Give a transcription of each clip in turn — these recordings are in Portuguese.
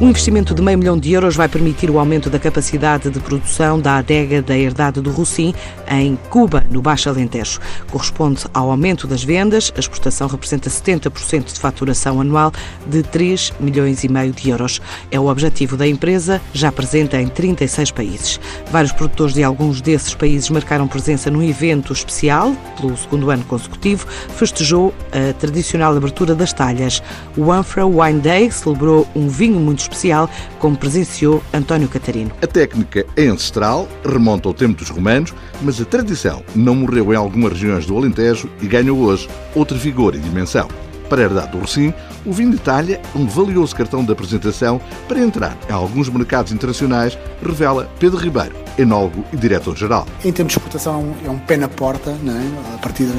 Um investimento de meio milhão de euros vai permitir o aumento da capacidade de produção da adega da Herdade do Rossim, em Cuba, no Baixo Alentejo. Corresponde ao aumento das vendas, a exportação representa 70% de faturação anual de 3 milhões e meio de euros. É o objetivo da empresa, já presente em 36 países. Vários produtores de alguns desses países marcaram presença num evento especial, pelo segundo ano consecutivo, festejou a tradicional abertura das talhas. O Anfra Wine Day celebrou um vinho muito especial, como presenciou António Catarino. A técnica é ancestral, remonta ao tempo dos romanos, mas a tradição não morreu em algumas regiões do Alentejo e ganhou hoje outro vigor e dimensão. Para a herdade do Rocim, o vinho de talha, um valioso cartão de apresentação para entrar em alguns mercados internacionais, revela Pedro Ribeiro, enólogo e diretor-geral. Em termos de exportação, é um pé na porta, é? a partir dos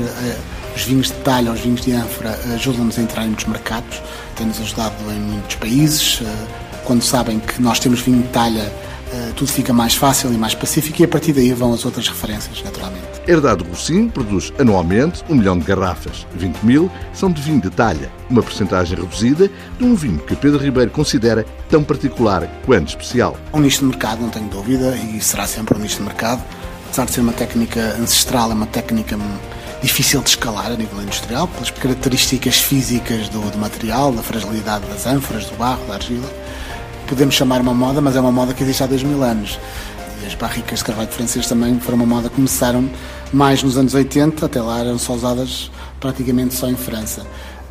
eh, vinhos de talha, os vinhos de ânfora, ajudam-nos a entrar em muitos mercados, tem-nos ajudado em muitos países. Eh, quando sabem que nós temos vinho de talha, eh, tudo fica mais fácil e mais pacífico e a partir daí vão as outras referências, naturalmente. Herdade Rossim produz anualmente um milhão de garrafas. 20 mil são de vinho de talha, uma percentagem reduzida de um vinho que Pedro Ribeiro considera tão particular quanto especial. Um nicho de mercado, não tenho dúvida, e será sempre um nicho de mercado. Apesar de ser uma técnica ancestral, é uma técnica difícil de escalar a nível industrial, pelas características físicas do, do material, da fragilidade das ânforas, do barro, da argila. Podemos chamar uma moda, mas é uma moda que existe há dois mil anos as barricas de carvalho francês também foram uma moda que começaram mais nos anos 80, até lá eram só usadas praticamente só em França.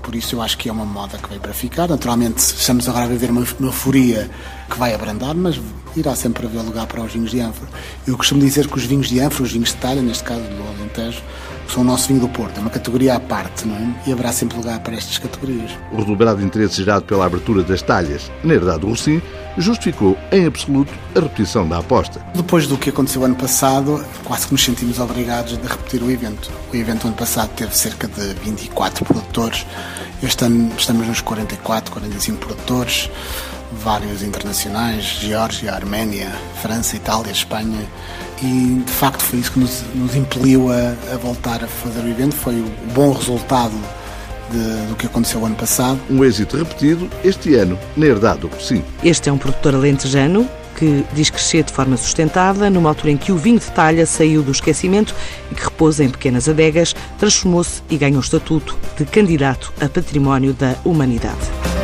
Por isso eu acho que é uma moda que veio para ficar. Naturalmente estamos agora a viver uma, uma euforia que vai abrandar, mas irá sempre haver lugar para os vinhos de ânfora. Eu costumo dizer que os vinhos de ânfora, os vinhos de talha, neste caso do Alentejo, são o nosso vinho do Porto, é uma categoria à parte, não é? E haverá sempre lugar para estas categorias. O redobrado interesse gerado pela abertura das talhas na herdade do Rossim justificou, em absoluto, a repetição da aposta. Depois do que aconteceu ano passado, quase que nos sentimos obrigados a repetir o evento. O evento ano passado teve cerca de 24 produtores, este ano estamos nos 44, 45 produtores, vários internacionais, Geórgia, Arménia, França, Itália, Espanha, e de facto foi isso que nos, nos impeliu a, a, voltar a fazer o evento, foi o bom resultado de, do que aconteceu ano passado. Um êxito repetido este ano na herdade do Sim. Este é um produtor alentejano que diz crescer de forma sustentada, numa altura em que o vinho de talha saiu do esquecimento e que repousa em pequenas adegas, transformou-se e ganhou o estatuto de candidato a património da humanidade.